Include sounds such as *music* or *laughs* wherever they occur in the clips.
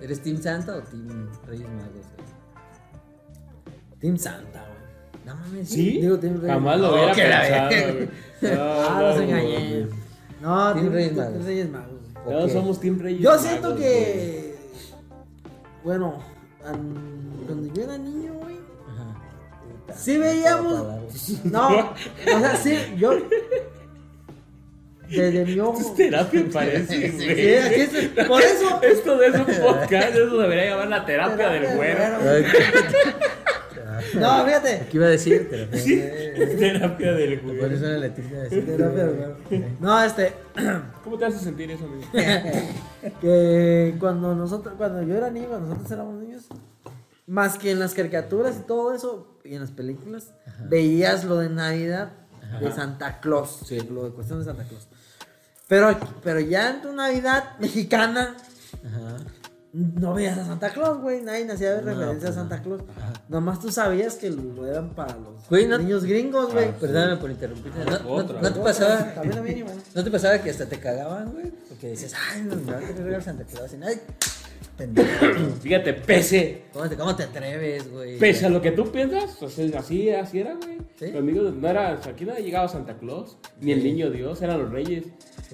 ¿Eres Team Santa o Team Reyes Magos? güey? Team Santa, güey. No mames, ¿Sí? Digo, Team Reyes Jamás lo hubiera que la pensado, güey. *laughs* Ah, No, los no, engañé. No, Team Team Reyes Team Magos. Reyes Magos, güey. Ok. somos Team Reyes Yo Magos, siento güey. que. Bueno, an- cuando yo era niño, güey. Ajá. Sí veíamos. No, o sea, sí, yo. Desde mi ojo. Es terapia, parece, Sí, güey. aquí es- por eso. Esto es un podcast, eso debería llamar la terapia, Terapia del güero. *laughs* No, fíjate. ¿Qué iba a decir? Terapia del Por güero. eso era la de decir. Terapia del güero. No, este. *clears throat* ¿Cómo te hace sentir eso, amigo? *laughs* que cuando nosotros, cuando yo era niño, cuando nosotros éramos niños, más que en las caricaturas y todo eso, y en las películas, veías lo de Navidad de Santa Claus, Sí. lo de cuestión de Santa Claus. Pero, pero ya en tu Navidad mexicana, Ajá. no veías a Santa Claus, güey, nadie hacía No, referencia pues a Santa no. Claus. Ajá. Nomás tú sabías que lo eran para los Güey, no- niños gringos, güey. Ah, Perdóname por interrumpirte. ¿No, no- Otra. no te pasaba? También a mí, güey. ¿No te pasaba que hasta te cagaban, güey? Porque decías, ay, no, me va a querer regalar Santa Claus. Y, ay, pendejo. *clears throat* Fíjate, pese, ¿Cómo te, cómo te atreves, güey? pese a lo que tú piensas, pues es así, así era, güey. Sí. Los amigos, no era, aquí no llegaba Santa Claus, ni el niño Dios, eran los reyes.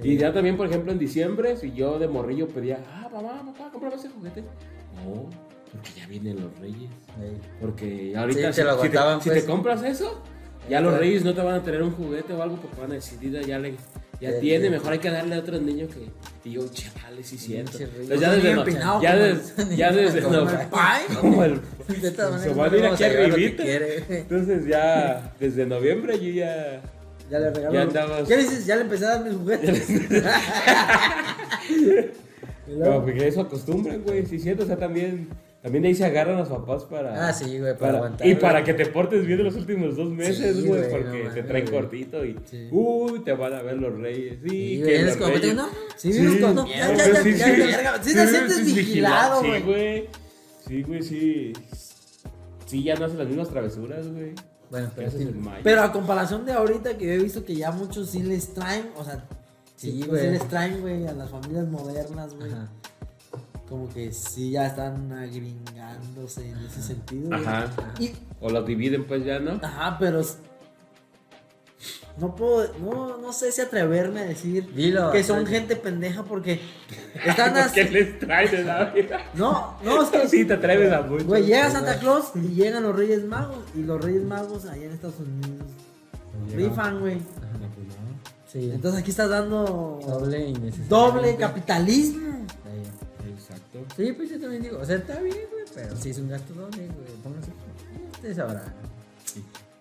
Y ya también, por ejemplo, en diciembre, si yo de morrillo pedía, ah, mamá, papá, cómprame ese juguete. No, porque ya vienen los reyes. Ey. Porque ahorita Sí, te lo si, te, si pues. te compras eso, ya los reyes no te van a tener un juguete o algo porque van a decir, "Mira, ya le ya tiene, mejor hay que darle a otros niños que yo, chavales, sí rey. Entonces ya No desde no- empinado ya des- ya desde como no- el pay. *laughs* como el *laughs* se van a no ir aquí arribita. Entonces ya desde noviembre yo ya Ya le regaló. Ya andabas- ¿Qué dices? Ya le empecé a dar mis juguetes. *laughs* Y luego- como que eso acostumbran, güey, sí siento, o sea, también también de ahí se agarran los papás para Ah, sí, güey, para aguantar, y güey. para que te portes bien los últimos dos meses, Sí, güey, güey, porque no te traen güey. cortito y Sí. uy, te van a ver los reyes. Sí, Sí, que güey, los como reyes. no. Sí, Sí, no, sí, ya, ya, ya, sí, ya, sí. ya, sí te sientes sí, vigilado, Sí, güey. güey. Sí, güey, sí. Sí, ya no hacen las mismas travesuras, güey. Bueno, ¿Qué pero? Pero a comparación de ahorita que yo he visto que ya muchos sí les traen, o sea, Sí, sí, güey. sí les traen, güey, a las familias modernas, güey. Como que sí ya están agringándose en ese sentido. Ajá. Y, O los dividen, pues ya, ¿no? ajá, pero no puedo, no, no sé si atreverme a decir Dilo. que son gente pendeja porque *laughs* están ¿Qué así. les traen de la vida? No, no, es que *laughs* Sí, te atreves a mucho. Güey, llega Santa Claus y llegan los Reyes Magos. Y los Reyes Magos allá en Estados Unidos rifan, güey. Sí. Entonces aquí estás dando doble capitalismo. Sí, pues yo también digo, o sea, está bien, güey, pero sí es un gasto doble, güey. Póngase. Ustedes sabrán.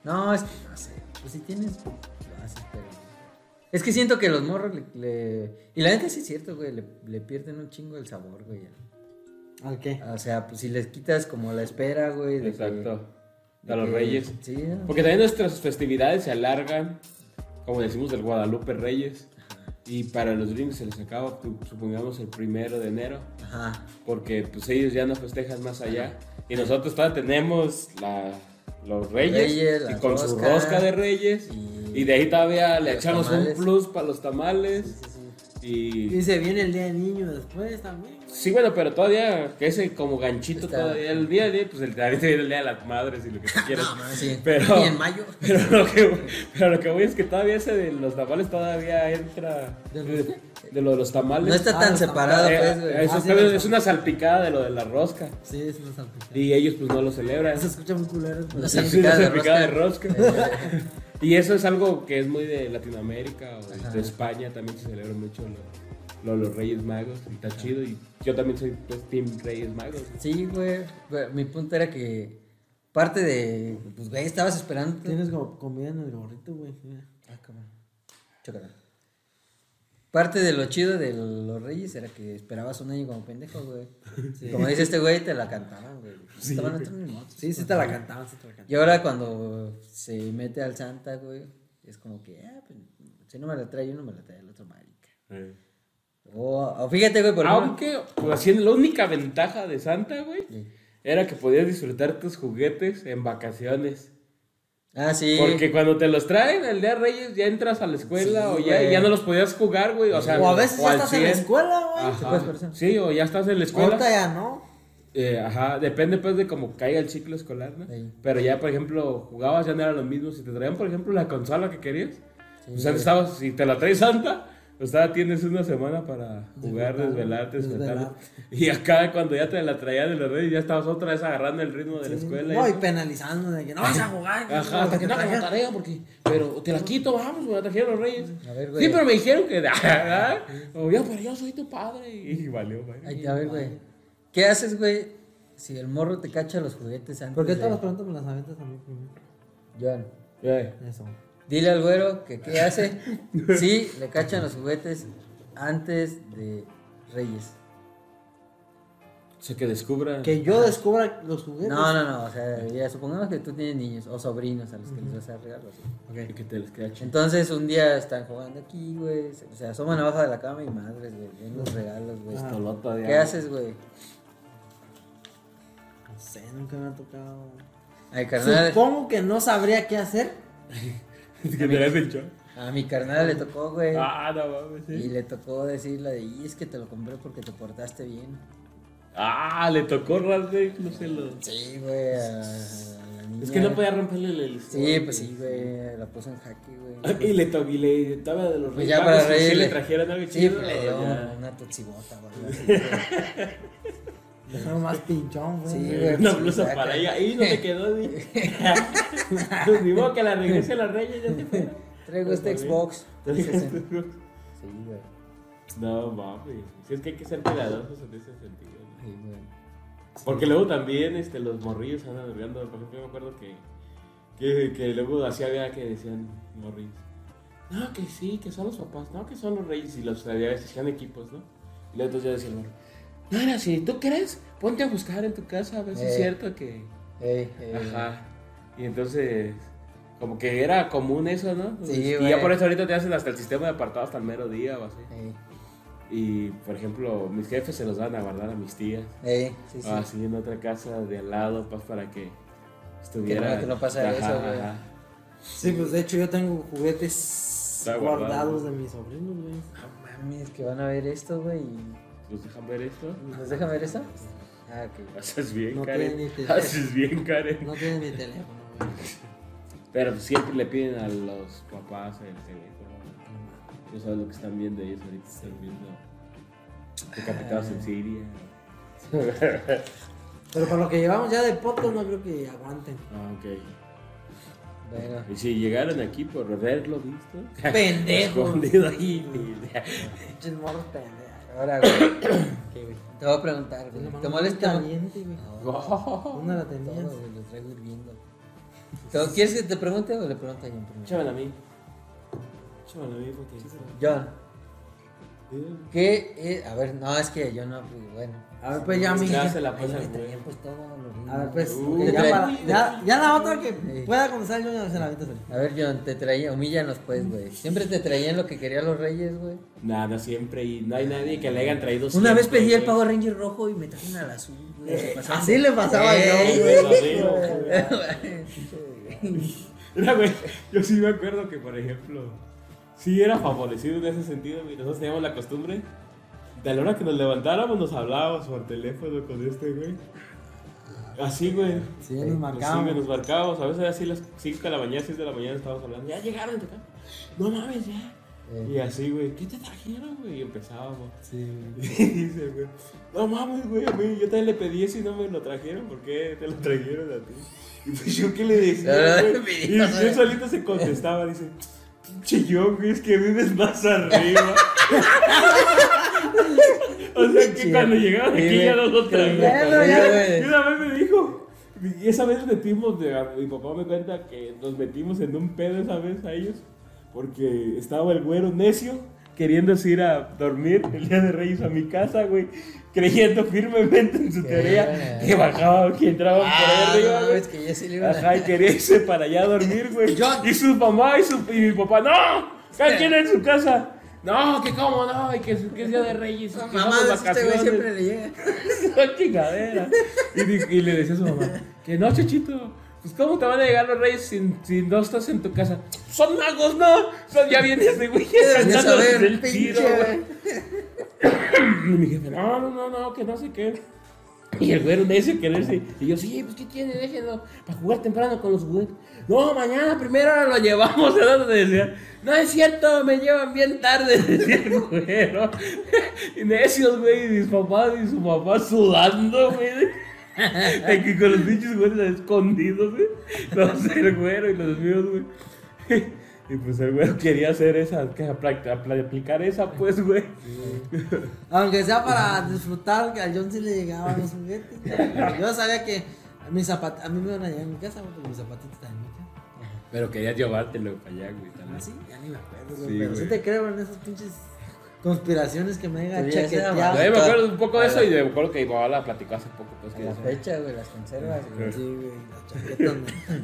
No, es que no sé. Pues si tienes, lo haces, pero. Es que siento que los morros le. le- Y la neta sí es cierto, güey, le, le pierden un chingo el sabor, güey. ¿Al qué? O sea, pues si les quitas como la espera, güey. de que- Exacto. de A los que- reyes. Sí, ¿no? Porque también nuestras festividades se alargan, como decimos del Guadalupe Reyes. Y para los gringos se les acaba, supongamos, el primero de enero. Ajá. Porque pues ellos ya no festejan más allá. Y nosotros todavía tenemos la, los reyes, Reyes, y con su rosca, rosca de reyes. y- Y, de ahí todavía le echamos tamales. un plus para los tamales. Sí, sí, sí. Y Y se viene el día del niño después también. güey. sí, bueno, pero todavía, que ese como ganchito Está- todavía, el día de, pues el, ahorita viene el día de las madres y lo que tú *laughs* quieras. No. Pero- Y en mayo. *laughs* Pero lo, que, pero lo que voy es que todavía ese de los tamales todavía entra de, de lo de los tamales. No está Ah, tan separado, Eh, pues, güey. eso Ah, es, sí, una salpicada de lo de la rosca. Sí, es una salpicada. Y ellos pues no lo celebran. Se escucha muy culero. salpicada de salpicada rosca. rosca. *laughs* Y eso es algo que es muy de Latinoamérica o Ajá. de España. También se celebra mucho lo, lo- los Reyes Magos. Y está chido. Y yo también soy pues, Team Reyes Magos. Sí, güey. güey, Mi punto era que parte de. Pues, güey, estabas esperando. Tienes como comida en el gorrito, güey. mira. Ah, cabrón. Chócala. Parte de lo chido de los Reyes era que esperabas un año como pendejo, güey. Como dice este güey, te la cantaban, güey. Estaban otros motos. Sí, sí te la cantaban, sí te la Y cantaban. ahora cuando se mete al Santa, güey, es como que, ah, pues, si no me la trae uno, me la trae el otro marica. O, o fíjate, güey, por. Aunque, pues así, la única ventaja de Santa, güey, Sí. era que podías disfrutar tus juguetes en vacaciones. Ah, sí. Porque cuando te los traen el día de Reyes ya entras a la escuela Sí, o ya, ya no los podías jugar, güey. O sea, O a veces ya estás en la 100. escuela, güey. Sí, o ya estás en la escuela. Ahorita ya no. Eh, ajá, depende pues de cómo caiga el ciclo escolar, ¿no? Sí. Pero ya, por ejemplo, jugabas, ya no era lo mismo. Si te traían, por ejemplo, la consola que querías, pues antes estabas, si te la traes Santa, pues todavía tienes una semana para jugar, desvelarte. Desvelarte. Y acá cuando ya te la traían de los reyes, ya estabas otra vez agarrando el ritmo de la escuela. No, y penalizando de que no vas a jugar. Ajá, hasta que no hagas tarea porque, pero te la quito, vamos, güey, la trajeron los reyes. A ver, güey. Sí, pero me dijeron que, ¿verdad? O yo, pero yo soy tu padre. Y valió, güey. Ay, a ver, güey. ¿Qué haces, güey, si el morro te cacha los juguetes antes ¿Por qué de- todas las preguntas me las aventas a mí primero? John, Eh, Eso. Dile al güero que qué hace *laughs* si le cachan los juguetes antes de Reyes. O sea, que descubra. Que yo descubra los juguetes. No, no, no, o sea, ya supongamos que tú tienes niños o sobrinos a los que les vas a regalar. Y que te les cache. Entonces un día están jugando aquí, güey, o sea, asoman abajo de la cama y madres, güey, ven los regalos, güey. De ¿Qué haces, güey? No sé, nunca me ha tocado. Ay, carnal, Supongo que no sabría qué hacer. *laughs* *laughs* que te das el shock. a mi carnal le tocó, güey. Ah, no mames, Y sí. le tocó decirle de, y es que te lo compré porque te portaste bien. Ah, le tocó rasgar, no sé lo. Sí, güey, a, a la niña. Es que no podía romperle el. Sí, pues sí, güey, la puso en jaque, güey. *laughs* Y le tocó, y le estaba de los Pues ya para sí reírle. le trajeron algo Sí, chido. pues le dio una toxibota, güey. *laughs* Dejarlo más pinchón, güey. Sí, güey. Una sí, blusa saca. para ella. Ahí no te quedó ni. *laughs* ni modo que la regrese a la reyes, ya se fue. Traigo este Xbox. Sí, güey. No mames. Si es que hay que ser cuidadosos en ese sentido. ¿no? Sí, güey. Porque luego también este, los morrillos andan durmiendo. Por ejemplo, yo me acuerdo que, que, que luego así había que decían morrillos. No, que sí, que son los papás. No, que son los reyes. Y los había veces equipos, ¿no? Y entonces yo decía, morro, no era así. ¿Tú crees? Ponte a buscar en tu casa a ver si es Eh. cierto que. Ey, ey. Ajá. Y entonces, como que era común eso, ¿no? Sí, y güey. ya por eso ahorita te hacen hasta el sistema de apartado hasta el mero día o así. Ey, Y, por ejemplo, mis jefes se los van a guardar a mis tías. sí, sí. Así en otra casa de al lado, pues para que estuviera. Que no- Ajá, eso, güey. ajá. Sí, pues de hecho yo tengo juguetes guardado. guardados de mis sobrinos, güey. No mames, que van a ver esto, güey. ¿Nos dejan ver esto? ¿Nos dejan ver esto? Ah, ok. Haces bien, No Karen. tiene ni teléfono. Haces bien, Karen. No tiene mi teléfono, güey. Pero pues siempre le piden a los papás el teléfono. No sabes lo que están viendo ellos ahorita. Están viendo decapitados en Siria. Pero por lo que llevamos ya de podcast no creo que aguanten. Ah, ok. Bueno. Y si llegaron aquí por haberlo visto. Pendejos. *laughs* Escondido ahí. Pinches morros pendejos. Ahora, güey. *coughs* *coughs* ¿Qué, güey? Te voy a preguntar, güey. ¿Te molesta? caliente, güey. ¿Dónde la? Todo, güey, lo traigo hirviendo. ¿Te- ¿Quieres que te pregunte o le pregunto a John primero? Échamela a mí. Échamela a mí porque. John, ¿qué es? A ver, no, es que yo no, pues, bueno. A ver, pues ya, mi. Ya A se la Ahí pasa, le güey. traían pues todo lindo. ver, pues. Uh, ya, para- ya, ya la otra que Sí. pueda contestar yo ya se la aviento A ver, John, te traía, humíllanos pues, güey. Siempre te traían lo que querían los reyes, güey. Nada, siempre. Y no hay nadie que le hayan traído Una vez pedí el güey. Power Ranger rojo y me trajeron al azul, güey. Pasaron Así le pasaba Ey, yo, güey. Así, Mira, güey, *laughs* yo sí me acuerdo que, por ejemplo, sí era favorecido en ese sentido, güey. Nosotros teníamos la costumbre de a la hora que nos levantáramos, nos hablábamos por teléfono con este, güey. Así, güey. Sí, nos Sí, marcábamos. güey, nos marcábamos. A veces así las 5 de la mañana, 6 de la mañana estábamos hablando. Ya llegaron, de acá. No mames, ya. Eh. Y así, güey, ¿qué te trajeron, güey? Y empezábamos. Sí, *laughs* Y dice, güey, no mames, güey, a mí yo también le pedí eso y no me lo trajeron, ¿por qué te lo trajeron a ti? Y pues yo qué le decía, güey? Y él solito se contestaba, dice, pinche yo, güey, es que vives más arriba. *laughs* *laughs* o sea que cuando llegaron aquí ya no lo güey. Y una vez me dijo, y esa vez metimos, de, mi papá me cuenta que nos metimos en un pedo esa vez a ellos, porque estaba el güero necio queriéndose ir a dormir el día de Reyes a mi casa, güey, creyendo firmemente en su teoría que bajaban, que entraban por ahí Ah, arriba, no, güey. es que yo sí le iba a... Ajá, y quería irse para allá a dormir, güey. *laughs* Y su mamá y, su, y mi papá, ¡no! Cada quien en su casa. No, que cómo no, y que, es- que es día de Reyes. que Mamá, este güey siempre le llega. *laughs* Y, le decía a su mamá, que no, Chuchito, pues ¿cómo te van a llegar los reyes si, si no estás en tu casa? Son magos, ¿no? Son, ya vienes de güey Deberías cantándoles saber, el pinche, tiro, güey. Y mi jefe, no, no, no, no, que no sé qué. Y el güero necio quererse. Y yo, sí, pues ¿qué tiene? Déjenlo. Para jugar temprano con los juguetes. No, mañana primero lo llevamos. *laughs* No es cierto, me llevan bien tarde, *laughs* decía el güero. Y necios, güey, y mis papás y su mamá sudando, güey. De que con los pinches güeyes escondidos, güey. Los del güero y los míos, güey. Y pues el güero *laughs* quería hacer esa, que apl- apl- aplicar esa, pues, güey. Aunque sea para disfrutar, que a John sí le llegaban los juguetes. güey. Yo sabía que mis zapat a mí me iban a llegar en mi casa, güey, porque mis zapatitos están en mi casa. Pero querías llevártelo para allá, güey. también. Ah, sí, ya ni me acuerdo, güey. Sí, pero sí güey. te creo en esas pinches conspiraciones que me ya sea, Yo chaqueteado. me acuerdo un poco de eso y me acuerdo que mamá la platicó hace poco, pues, A que la eso- fecha, güey, las conservas, güey. Sí, güey, la chaqueta.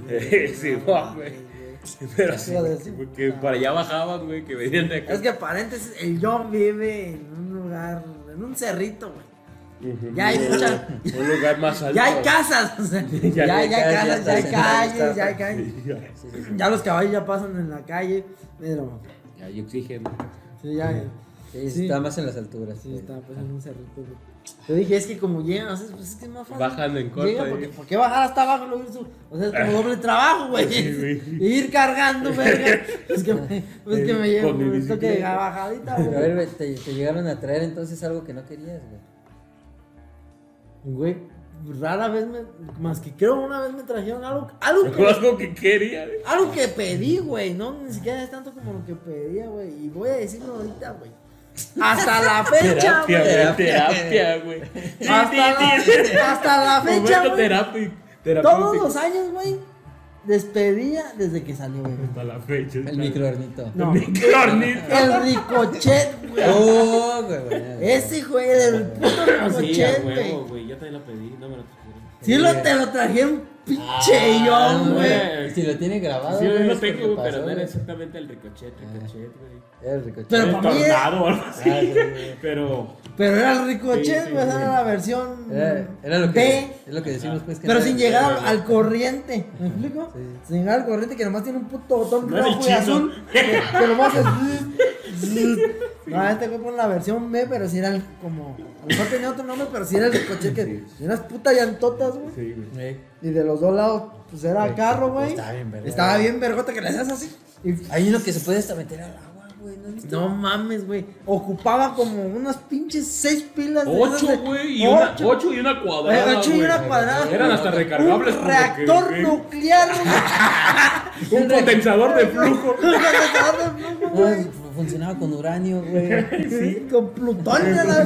Eh, *laughs* sí, güey. Pero sí, Iba a decir. porque para allá bajaban, güey, que venían de acá. Es que paréntesis, el John vive en un lugar, en un cerrito, güey. Ya hay mucha, Un lugar más alto. *laughs* ya hay casas, o sea, *laughs* ya, Ya hay casas, ya hay calles, ya hay calles. Ya, Sí, sí, sí. Ya los caballos ya pasan en la calle, pero ya hay oxígeno. sí, ya, Sí, Sí. está más en las alturas. sí güey. está pues en un cerrito, güey. Yo dije, es que como llegan, o sea, pues es que es más fácil. Bajan en corto Llega, porque, ¿por qué bajar hasta abajo ir su- O sea, es como doble trabajo, güey. Sí, *laughs* güey. Ir cargando, verga. *laughs* Es que me, es que me llevo de bicicleta. bajadita, Pero a güey. ver, güey, te, te llegaron a traer entonces algo que no querías, güey. Güey, rara vez me. Más que creo una vez me trajeron algo. Algo que, *laughs* Algo que quería, güey. algo que pedí, güey. No, ni siquiera es tanto como lo que pedía, güey. Y voy a decirlo ahorita, güey. Hasta la fecha, Terapia, güey. Terapia, güey. Hasta la, hasta la fecha, güey. Todos los años, güey. Despedía desde que salió, güey. Hasta la fecha. El microornito. No. Microornito. El ricochet, güey. Oh, güey. Ese, güey, del puto sí, ricochet, güey. huevo, güey. Yo también lo pedí, no me lo trajeron. Sí, lo, te lo trajeron pinche Ah, güey. Y Si lo tiene grabado. Sí, yo güey, porque tengo, güey, pero no era güey. exactamente el ricochet, ricochet, güey. Era el ricochet. Pero El para mí era- tornado o algo así. Ah, sí, sí. *laughs* Pero. Pero era el ricochet, Sí, güey. sí, esa sí. era la versión. Era, era lo que, B. es lo que decimos, pues. Que Pero no sin llegar al, güey. corriente. ¿Me explico? Sí. Sin llegar al corriente que nomás tiene un puto botón No rojo y azul. Que, nomás es. *laughs* No, este fue por la versión B, pero si era el, como. A lo mejor tenía otro nombre, pero si era el ricochet que. Unas putas llantotas, güey. Sí, güey. Y de los dos lados, pues era carro, güey. Estaba bien verga. Estaba bien vergota que le hacías así. Y Hay uno que se puede hasta meter al agua, güey. ¿No? No mames, güey. Ocupaba como unas pinches seis pilas. Ocho, güey. Y una, Ocho. ocho y una cuadrada. Eh, ocho y una cuadrada. Eran hasta recargables. Un reactor nuclear, güey. *laughs* Un condensador de flujo. Un condensador de flujo, güey. fu- funcionaba con uranio, güey. Sí, con plutonio, *laughs* la.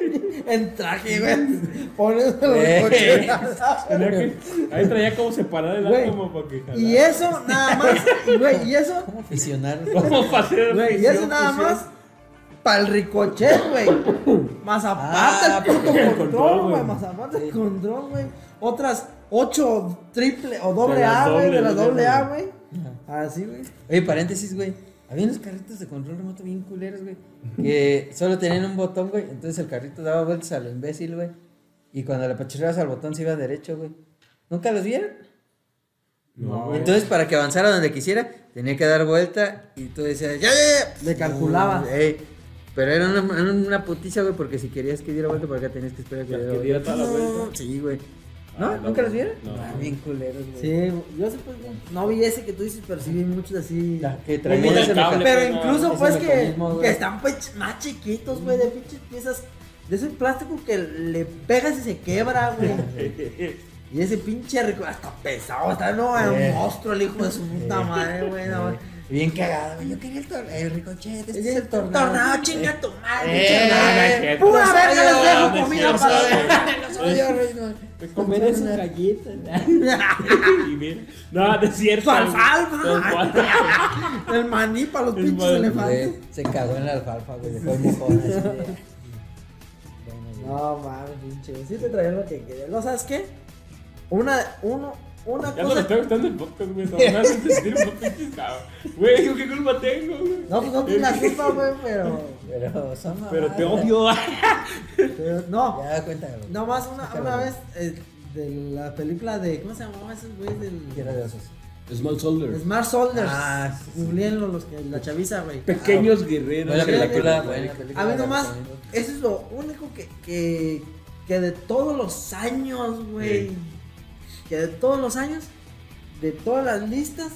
*laughs* En traje, güey. *laughs* Pones los Eh. coches. *laughs* Ahí traía como separar el Güey. átomo para que jalara. Y eso, nada más. Güey, y eso. ¿Cómo fisionar? ¿Cómo hacer Güey, y eso nada fusión? más. Para el ricochet, güey. Más aparte Ah, el puto control, control, güey. Más aparte el control, güey. Otras ocho triple o doble A, güey. De la doble. A, güey. Así, güey. Oye, paréntesis, güey. Había unos carritos de control remoto bien culeros, güey. Que solo tenían un botón, güey. Entonces el carrito daba vueltas a lo imbécil, güey. Y cuando le apachurrabas al botón se iba derecho, güey. ¿Nunca los vieron? No, güey. Entonces, para que avanzara donde quisiera, tenía que dar vuelta y tú decías, ¡ya, ya, ya! Le calculaba. Uh, ey. Pero era una, una putiza, güey, porque si querías que diera vuelta por acá tenías que esperar que Que diera diera vuelta. toda la vuelta. Sí, güey. ¿No? Ah, no, ¿Nunca los vieron? no. Ah, bien culeros, güey. Sí, yo sí, pues, no vi ese que tú dices, pero sí vi muchos así. La que traía ese cable, Pero pues, no, incluso, pues, que, están pues, más chiquitos, güey, de pinches piezas. De ese plástico que le pegas y se quebra, güey. *laughs* Y ese pinche rico, hasta pesado, está no, era un monstruo el hijo de su puta madre, güey. No, Bien cagado, güey. Yo quería el, tor el ricochet. Este es el tornado. tornado, chinga tu madre, Eh, Pura verga les dejo comida para. *laughs* Los odio, rey, no. Galletas. *laughs* es cierto. Alfalfa. *laughs* El maní para los pinches elefantes. Se cagó en la alfalfa. Dejó de- güey. No mames, pinche. Sí te traía lo que quería. ¿No sabes qué? Una, uno, una Ya no me cosa. está gustando el podcast, güey. No me hacen sentir un cabrón. Güey, digo, ¿qué culpa tengo, güey? No, pues no tienes la culpa, güey, pero. Pero son Pero te odio. pero no. Ya, cuéntame. güey. Nomás una, una vez, eh, de la película de. ¿Cómo se llamaba ese güey? Del. Tierra de osos. Small Soldier. Smart Soldiers. Ah, sí, los que. La chaviza, güey. Pequeños guerreros. Buena película, buena película. A mí la nomás, eso es lo único que, que, que de todos los años, güey. Sí. Que de todos los años, de todas las listas,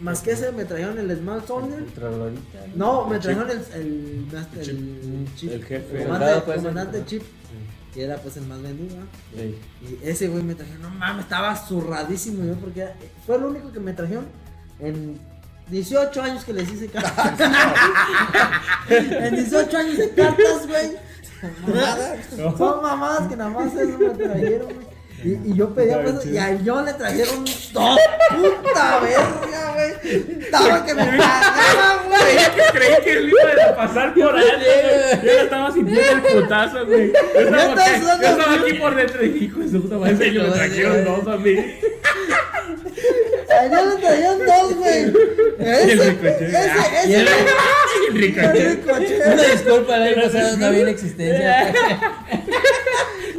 más que ese me trajeron el Smart Soldier. El No, me El trajeron el, el, Chip. el, chip. El jefe. El El comandante, pues, comandante el- Chip. Que era pues el más vendido. Sí. Y ese güey me trajeron, no mames, estaba zurradísimo yo porque era- fue lo único que me trajeron en 18 años que les hice cartas. *laughs* en 18 años de cartas, güey. *laughs* Mamadas. Son mamadas que nada más eso me trajeron, güey. Y, y yo pedía pues, y a yo le trajeron dos puta verga, güey. Estaba que me cagaba, güey. Creí que él iba a pasar por güey. Yo ya estaba sintiendo el putazo, güey. Yo estaba, yo estaba aquí por dentro y hijo de su puta madre, ellos me trajeron dos a mí. A yo le trajeron dos, güey. El Ese, ese, Y ese. el- Y el el. Una disculpa, el año pasado no había en existencia. *laughs*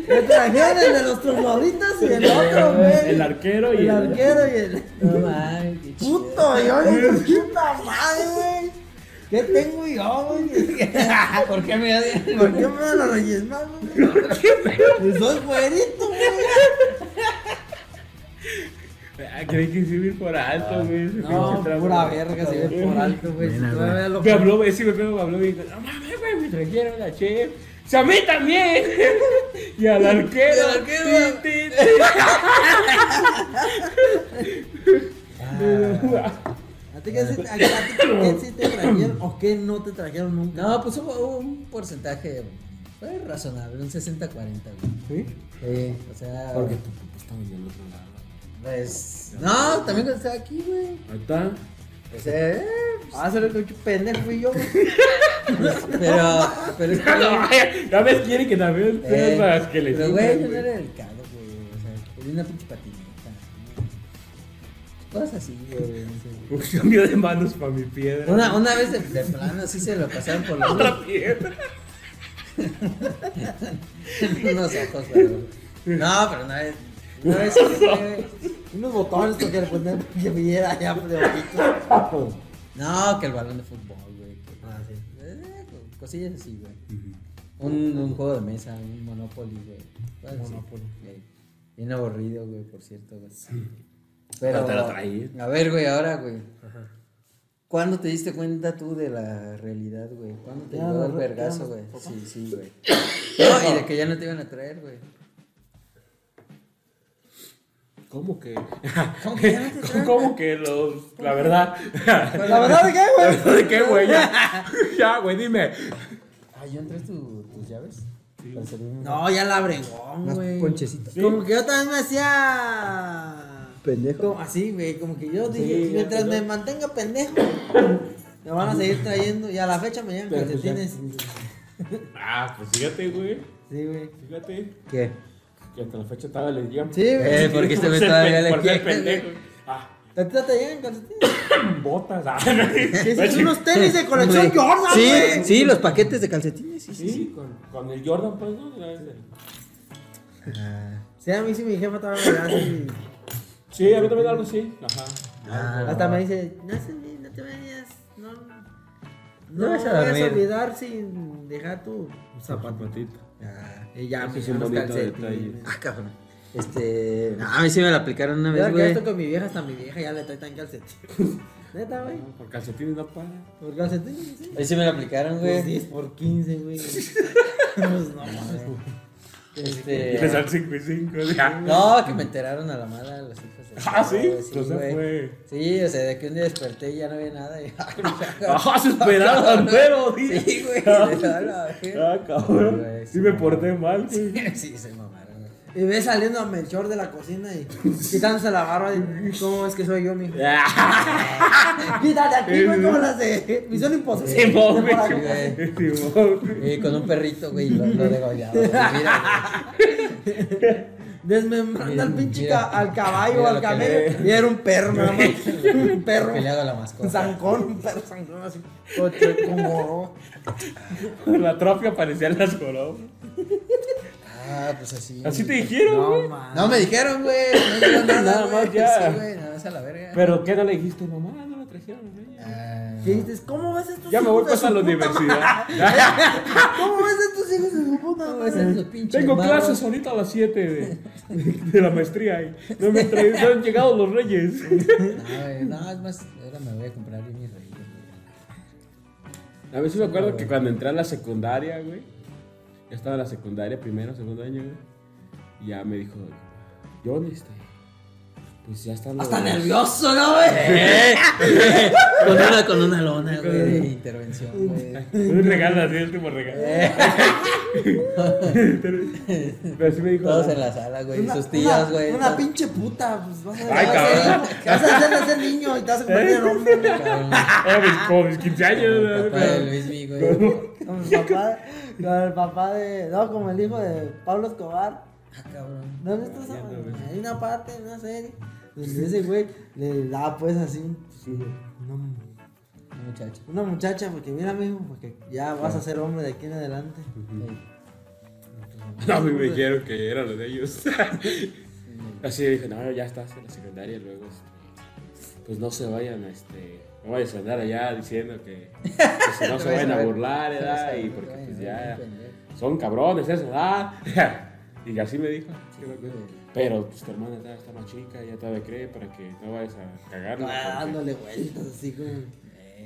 Me trajeron el de los trogloditas y el otro, güey. El arquero y El el. arquero y el. No mames, qué chido. Puto, yo digo, puta madre, güey. ¿Qué tengo yo, güey? *laughs* ¿Por qué me odian? ¿Por qué me dan los reyes magos? güey? Soy güerito, güey. Ah, creí que sí ir por alto, güey. No, pura verga, se ve por alto, güey. Güey. Me habló, ese me pegó, me habló y dijo, no mames, güey, me trajeron la chef. ¡Sí, a mí también! y al arquero. Y al arquero. Ti, ti, ¿A ti qué sí- a- a ti qué sí te trajeron o qué no te trajeron nunca? No, pues hubo hubo un porcentaje fue razonable, un 60-40, güey. ¿Sí? Sí, o sea. Porque tu papá estaba en el otro lado. Pues. No, también cuando estaba aquí, güey. Ahí está. O sea, eh, Ah, se lo que pendejo fui yo, güey. pero. Pero es que. *laughs* No, ya ves, quiere que también Eh, sepas que le pero, güey, yo no era delicado, güey. O sea, tenía una pinche patineta. Cosas así, güey. Un cambio de manos para mi piedra. Una, una vez de, de plano así se lo pasaron por los Otra piedra. *laughs* unos ojos, pero. No, pero una vez. Una vez, güey, Unos botones porque le ponen *laughs* que viera ya de ojito. *laughs* No, que el balón de fútbol, güey. que- Ah, sí. eh, cosillas así, güey. Un, un juego de mesa, un Monopoly, güey. Monopoly. Güey. Bien aburrido, güey, por cierto, güey. Pero, te lo traí. a ver, güey, ahora, güey. ¿Cuándo te diste cuenta tú de la realidad, güey? ¿Cuándo te llegó el vergazo, güey? Sí, sí, güey. *coughs* No, y de que ya no te iban a traer, güey. ¿Cómo que? ¿Cómo que? *laughs* ¿Cómo que los.? La verdad. La verdad de qué, güey. *laughs* ¿De qué, güey? Ya, *laughs* ya, güey, dime. Ay, ¿yo entré tu, tus llaves? No, ya la bregón, unas güey. ponchecitas. Como que yo también me hacía. Pendejo. Como así, güey. Como que yo dije, Sí, mientras me mantenga pendejo, me van a seguir trayendo. Y a la fecha me llegan Pero pues calcetines. Ah, pues fíjate, güey. Sí, güey. Fíjate. ¿Qué? Que hasta la fecha estaba le llegan. Sí, güey. Eh, porque este me *laughs* pe- le Por ser pendejo. Ah, ¿A ti te llegan calcetines? *coughs* botas. Ah, Sí, sí, *laughs* unos tenis de colección Jordan, Sí, güey. sí, los paquetes de calcetines, sí, sí. Sí, con, con el Jordan, pues, ¿no? Ah, Sí, a mí sí mi jefa da así. Sí, a mí también algo así. Ajá. Ah. Hasta me dice, no, no te vayas. No, no, No vas a olvidar sin dejar tu zapato. Zapatito. ah, ya, Ese pues es un detalle. ah, cabrón. Este. no, *laughs* a mí sí me la aplicaron una Yo vez, que güey. esto con mi vieja, hasta mi vieja ya le trae tan calcetines. *laughs* Neta, güey. No, Por calcetines no para. Por calcetines, sí. A mí sí me la aplicaron, Pues güey. 10 por 15, güey. pues *laughs* no mames. Y Este. 5 y 5. Ya. No, que me enteraron a la mala los hijos de. *laughs* Ah, sí. Entonces güey. fue. Sí, o sea, de que un día desperté y ya no había nada. Y, Ah, se esperaban, pero, tío. Sí, güey. Ah. Ah, cabrón. Sí sí, me porté mal, güey. *laughs* Sí, se mamaron. Y ve saliendo a Melchor de la cocina y *laughs* quitándose la barba. Y, ¿Cómo es que soy yo, mijo? Quítate aquí, güey, como las de Misión Imposible. Por güey. Y con un perrito, güey, lo, lo degollaba. güey. Desmembrando al pinche Mira. ca- al caballo o al camello. Y era un perro, nada más. *laughs* *laughs* Un perro. que le hago a la Un mascota. zancón, un perro zancón así. Coche, como. La trofia parecía las coronas. Ah, pues así. Así te dijeron, No, güey. man. No me dijeron, güey. No llegó *laughs* nada. Nada güey. más ya. Sí, güey, nada más a la verga. Pero ¿qué no le dijiste, mamá? Reyes. Ah, ¿Qué dices? ¿Cómo ves estos Ya me hijos voy de pues a su la puta universidad. madre? *laughs* ¿Cómo ves estos hijos de su puta madre? Tengo clases ahorita a las 7 de, de la maestría y no me han, traído- no han llegado los reyes. *laughs* No, güey, no, es más, ahora me voy a comprar bien mis reyes, güey. A sí me acuerdo que cuando entré a la secundaria, güey. Ya estaba en la secundaria, primero, segundo año, güey. Y ya me dijo, John, este. Pues ya están los. Hasta nervioso, ¿no, *laughs* güey? Con una, con una lona, güey, de intervención, *laughs* güey. Un regalo así, el último regalo. *laughs* Pero sí me dijo. Todos "Ah, en la sala, güey. Una- Sus tías, güey. Una pinche puta, pues vas a, Ay, vas a ser cabrón. vas a hacer de ese niño y te vas a convertir en hombre. güey. Cabrón, ah, mis- como mis 15 años. el papá de güey. Como el papá, como el papá de. No, como el hijo de Pablo Escobar. Ah, cabrón. No, güey. Hay una parte, una serie, ese güey le da pues así. Una, Muchacho. una muchacha, porque mira, mijo, porque ya vas a ser hombre de aquí en adelante. No, a mí me dijeron que eran los de ellos. *laughs* Así dije, no, ya estás en la secundaria, luego, este, pues no se vayan, este, no vayas a andar allá diciendo que, que si no se vayan a burlar, ¿verdad? Y porque pues ya son cabrones esa edad. *laughs* Y así me dijo. sí. Pero pues tu hermana está, está más chica, ya te cree para que no vayas a cagarla. Ah, porque- dándole vueltas *laughs* así como.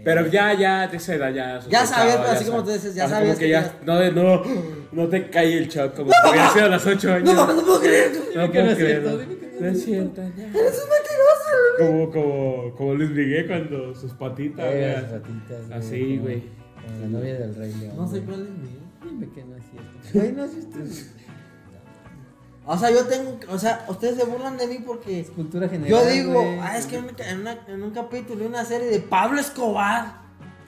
Pero ya, ya, de esa edad ya. Ya sabías, pero así sab- como tú dices, ya sabías Como que que ya, ya- no, no, no te cae el shock como *laughs* si hubiera sido a los 8 años. No no puedo creer. No que no puedo es cierto, creerlo. dime que no No es es cierto. Eres un mentiroso. Como, como, como Luis Miguel cuando sus patitas, Eh, las Así, como- güey. como La novia del rey León. No sé cuál es mío. Dime que no es cierto. Güey, no es usted. O sea, yo tengo. O sea, ustedes se burlan de mí porque. Es cultura general. Yo digo, ah, es que en, una- en un capítulo de una serie de Pablo Escobar.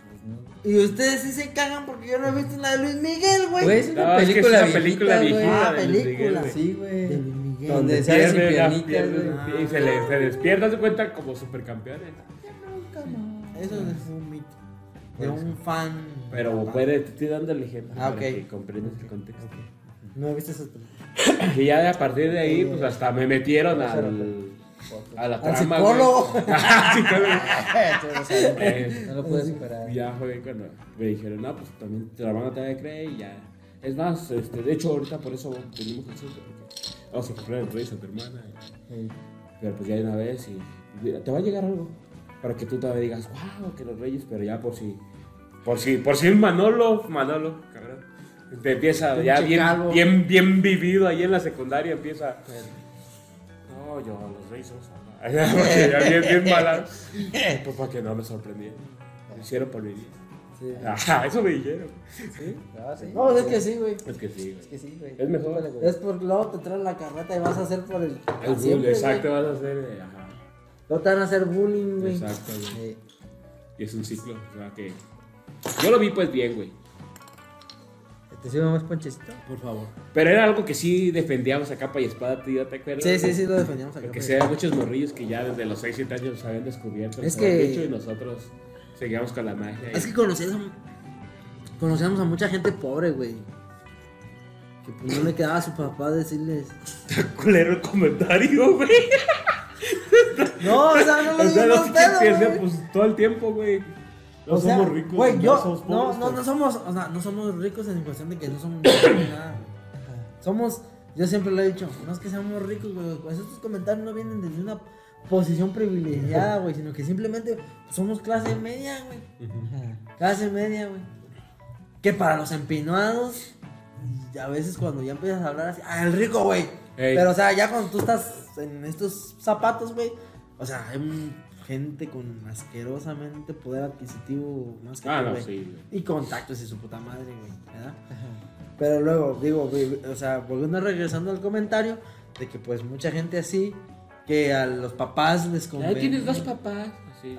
Pues no. Y ustedes sí se cagan porque yo no he visto la de Luis Miguel, güey. Güey, es una No, es que es película una película viejita, güey. viejita Ah, película. Miguel. Sí, güey. De Luis Miguel. Donde sale y se, le, se despierta, se cuenta como supercampeones. Eso es un mito. De un fan. Pero puede, te estoy dando el ejemplo Ah, para ok. que comprendas el contexto. No he visto esas películas. *laughs* Y ya a partir de ahí, pues hasta me metieron al, a la Al trama. Al psicólogo. *laughs* *laughs* Eh, No lo puedes superar. Y ya fue cuando me dijeron, no, pues también te la van a tener que creer y ya. Es más, este, de hecho, ahorita por eso venimos al centro, vamos a comprar el rey a tu hermana. Sí. Pero pues ya de una vez y mira, te va a llegar algo para que tú todavía digas, wow, que los reyes, pero ya por si, por si, por si Manolo, Manolo, te empieza ya bien, bien, bien vivido ahí en la secundaria, empieza, no, yo los reyes son sagrados". *laughs* *laughs* Porque ya bien, bien mala, *laughs* pues para que no me sorprendiera, lo hicieron por mi bien. Sí. Ajá, eso me dijeron. Sí, no, sí. No, es que sí, güey. Es que sí, Es güey. que sí, güey. Es mejor. Güey. Es porque luego te traen la carreta y vas a hacer por el. El bullying, exacto, güey. vas a hacer, eh, ajá, Luego te van a hacer bullying, güey. exacto, güey. Sí. Y es un ciclo, o sea que... Yo lo vi pues bien, güey. ¿Te sirve más ponchecito? Por favor. Pero era algo que sí defendíamos a capa y espada, tío, ¿te acuerdas? Sí, sí, sí, lo defendíamos acá. Porque pues. sí, había muchos morrillos que ya desde los 6, 7 años los habían descubierto. Es habían que- dicho, y nosotros seguíamos con la magia. Es que conocíamos, conocíamos a mucha gente pobre, güey. Que pues no le quedaba a su papá decirles. *laughs* culero el comentario, güey. No, o sea, no *laughs* lo O sea, digo no sé pedo, piensa, güey. pues todo el tiempo, güey. No O sea, somos ricos, Güey, no yo. somos no, pobres, no, no somos. O sea, no somos ricos en cuestión de que no somos ni nada. Somos. Yo siempre lo he dicho. No es que seamos ricos, güey. Pues estos comentarios no vienen desde una posición privilegiada, güey. Sino que simplemente somos clase media, güey. Clase media, güey. Que para los empinados. A veces cuando ya empiezas a hablar así. Ah, el rico, güey. Ey. Pero, o sea, ya cuando tú estás en estos zapatos, güey. O sea, hay un- gente con asquerosamente poder adquisitivo más que Ah, tú, no, sí. Y contactos y su puta madre, güey. ¿verdad? Pero luego, digo, güey, o sea, volviendo regresando al comentario, de que pues mucha gente así, que a los papás les Ya conviene. tienes dos papás.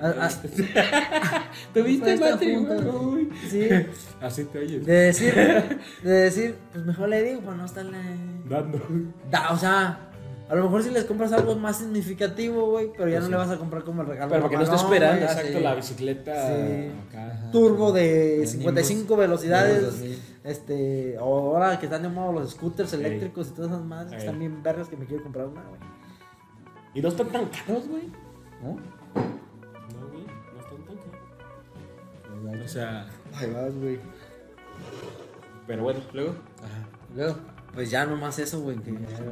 Ah, ah. ¿Tuviste Está matrimonio? Sí, *laughs* Así te oyes. de decir, de decir, pues mejor le digo para no estarle. Dando. Da, o sea, A lo mejor si les compras algo más significativo, güey, pero ya Pues no sí. le vas a comprar como el regalo. Pero porque no está esperando, exacto, sí. la bicicleta Sí. acá. Ajá. Turbo de De 55 Nimbus. velocidades. Nimbus 2000. Este, ahora que están de moda los scooters eléctricos y todas esas madres que Sí. están bien vergas que me quiero comprar una, güey. Y no están tan caros, güey. ¿No? No, güey, no están tan caros. O sea, Ahí vas, güey. pero bueno, luego. Ajá. Luego, Pues ya nomás eso, güey.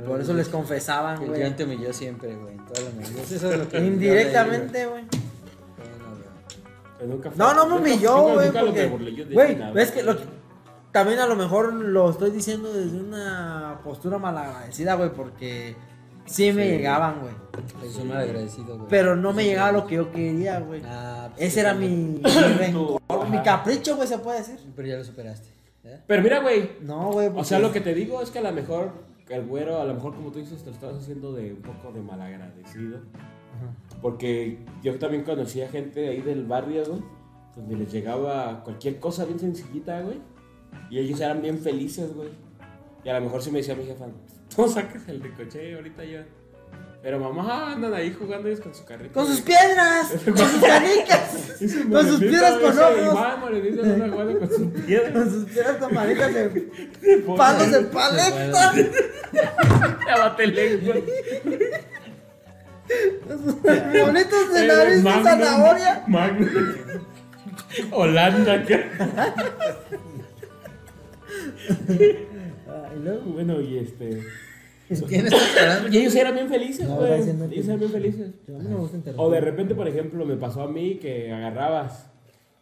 por eso les confesaban, que el güey. John te humilló siempre, güey. en todas las medidas. Eso es lo que. Indirectamente, güey. No, no me humilló, güey. Güey, ves que lo que- también a lo mejor lo estoy diciendo desde una postura malagradecida, güey, porque sí me Sí. llegaban, güey. Es un agradecido, güey. Pero no me llegaba lo que yo quería, güey. Ah, pues, Ese era mi, *coughs* rencor, mi capricho, güey, se puede decir. Pero ya lo superaste. ¿Eh? Pero mira, güey. No, güey. O sea, lo que te digo es que a lo mejor el güero, a lo mejor como tú dices, te lo estabas haciendo de un poco de malagradecido. Porque yo también conocía gente ahí del barrio, güey, donde les llegaba cualquier cosa bien sencillita, güey. Y ellos eran bien felices, güey. Y a lo mejor sí me decía mi jefa, tú sacas el ricoche ahorita ya. Pero mamá, andan ahí jugando ellos con su carrito. Con sus piedras, *laughs* con sus canicas, *laughs* con sus piedras con ojos. Iván Morenita anda jugando con sus piedras. con sus piedras con de *laughs* palos de paleta. Ya bate lengua. Bonitos de nariz de zanahoria. Magnum. Holanda acá. Ah, y luego, Bueno, y este. ¿Quién está esperando? Y ellos eran bien felices, No, güey. que- ellos eran bien felices. no. O de repente, por ejemplo, me pasó a mí que agarrabas,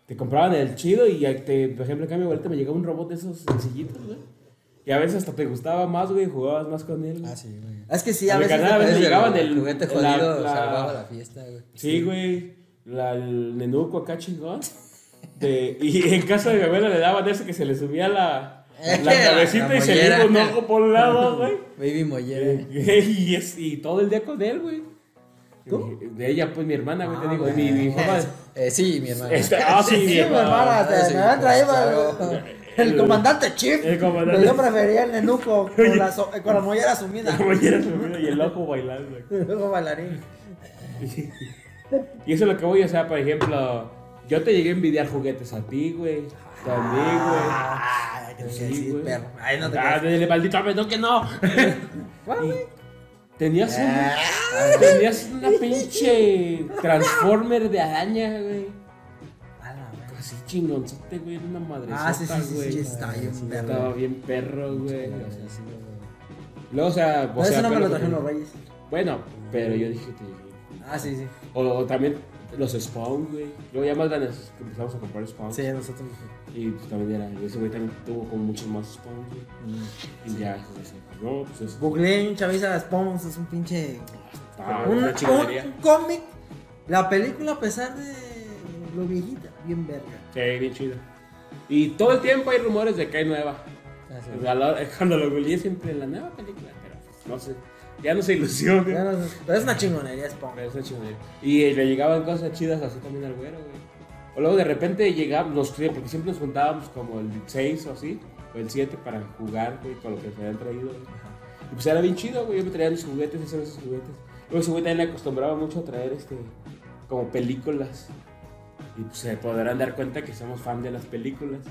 te compraban el chido y te, por ejemplo, acá a mi abuelita me llegaba un robot de esos sencillitos, güey. Y a veces hasta te gustaba más, güey, jugabas más con él. güey. Ah, sí, güey. Es que sí, A veces. canal a veces llegaban el el. juguete la- jodido la- salvaba la fiesta, güey. Sí, güey. La, el nenuco acá chingón. De- y en casa de mi abuela le daban ese que se le subía la, *laughs* la cabecita La y se le iba un mollera. ojo por un lado, *laughs* güey. Baby Mollera. y, es- y todo el día con él, güey. De ella, pues mi hermana, güey, te digo. y mi, mi jefa. Eh, sí, mi hermano. Este, ah, sí, mi Sí, mi hermana, Ah, te- sí, me habían pues, el, El- comandante Chief. el comandante. Yo prefería el nenuco *laughs* con la, so- con la mollera sumida. Como ya era su vida y el ojo bailando. Luego bailarín. Y eso es lo que voy, o sea, por ejemplo, yo te llegué a envidiar juguetes a ti, güey. También, güey. Ay, que Sí, güey. perro. Ay, no te Ah, dile, maldito apretón que no. ¿Cuál, güey? Tenías un, Ah, *laughs* tenías una pinche Transformer de araña, güey. Así chingonzote, güey, era una madre. Ah, sí, sí, sí, güey. sí, está bien, perro. Estaba bien perro, güey. Luego, o sea, o Pero sea, eso no me lo trajeron los reyes. Bueno, pero yo dije que te llegué. Ah, sí, sí. O, o también los Spawn, güey. Luego ya más grandes que empezamos a comprar Spawn. Sí, nosotros. Y pues también era, ese güey también tuvo como muchos más Spawn, güey. Mm. Y ya, pues, así, no, pues es. Googleé un chaviza es un pinche. Ah, un, una un- cómic. La película, a pesar de lo viejita, bien verga. Sí, bien chido. Y todo el tiempo hay rumores de que hay nueva. Ah, lo- *laughs* Cuando lo googleé siempre la nueva película, pero pues, no sé. Ya no se ilusiona. Ya no Pero es una chingonería Spawn. Pero esa chingonería. Y eh, le llegaban cosas chidas así también al güero, güey. O luego de repente llegábamos, los tres, porque siempre nos juntábamos como el 6 o así, o el 7 para jugar, güey, con lo que se habían traído. güey. Y pues era bien chido, güey. Yo me traía mis juguetes, esos esos juguetes. Luego ese güey también le acostumbraba mucho a traer este, como películas. Y pues se podrán dar cuenta que somos fan de las películas.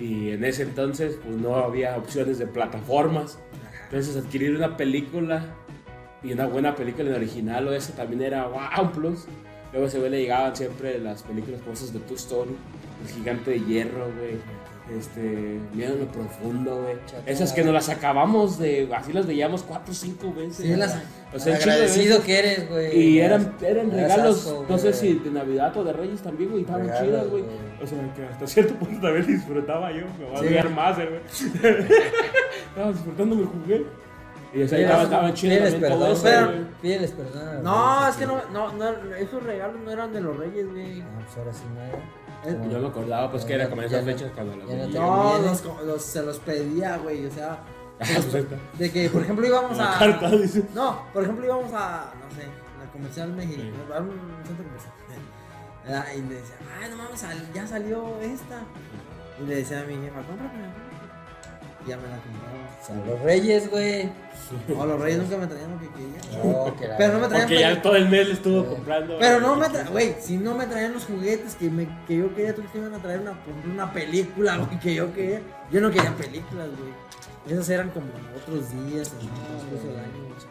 Y en ese entonces, pues no había opciones de plataformas. Entonces adquirir una película y una buena película en original o eso también era wow. Luego a ese güey le llegaban siempre las películas como esas de Toy Story, El Gigante de Hierro, güey. Este, Miedo en lo Profundo, güey. Esas que nos las acabamos de, así las veíamos cuatro o cinco veces. Sí, las- o sea, Agradecido que eres, güey. Y eran, eran regalos, asco, no sé si de Navidad o de Reyes también, güey, estaban Regalos, chidas, güey. O sea, que hasta cierto punto también disfrutaba yo, me va a Sí. odiar más, eh, güey. *laughs* Estaba disfrutando mi juguete. Y o sea, Pídeles- estaba, estaba chido pídeles también todo perdón, eso, pero- güey. Pídeles perdón. No, es que no, no, no, esos regalos no eran de los reyes, güey. Ah, pues ahora sí no era. Eh, Yo me acordaba, pues que era como en esas fechas cuando ya no No, los, los- se los pedía, güey. O sea, *laughs* Ah, pues de que, por ejemplo, íbamos *laughs* a. carta, dice. No, por ejemplo, íbamos a, no sé, la comercial México, Sí. a un centro comercial. *laughs* Y le decía, ay, no mames, ya salió esta. Y le decía a mi jefa, cómprame. Ya me la compraban. O sea, los reyes, güey. No, los reyes nunca me traían lo que quería. No, que la- Pero no me traían Porque ya todo el mes le estuvo comprando. Pero no me traían, güey, si no me traían los juguetes que, me, que yo quería, tú te iban a traer una, ejemplo, una película, güey, que yo quería. Yo no quería películas, güey. Esas eran como otros días, en el transcurso del año, güey.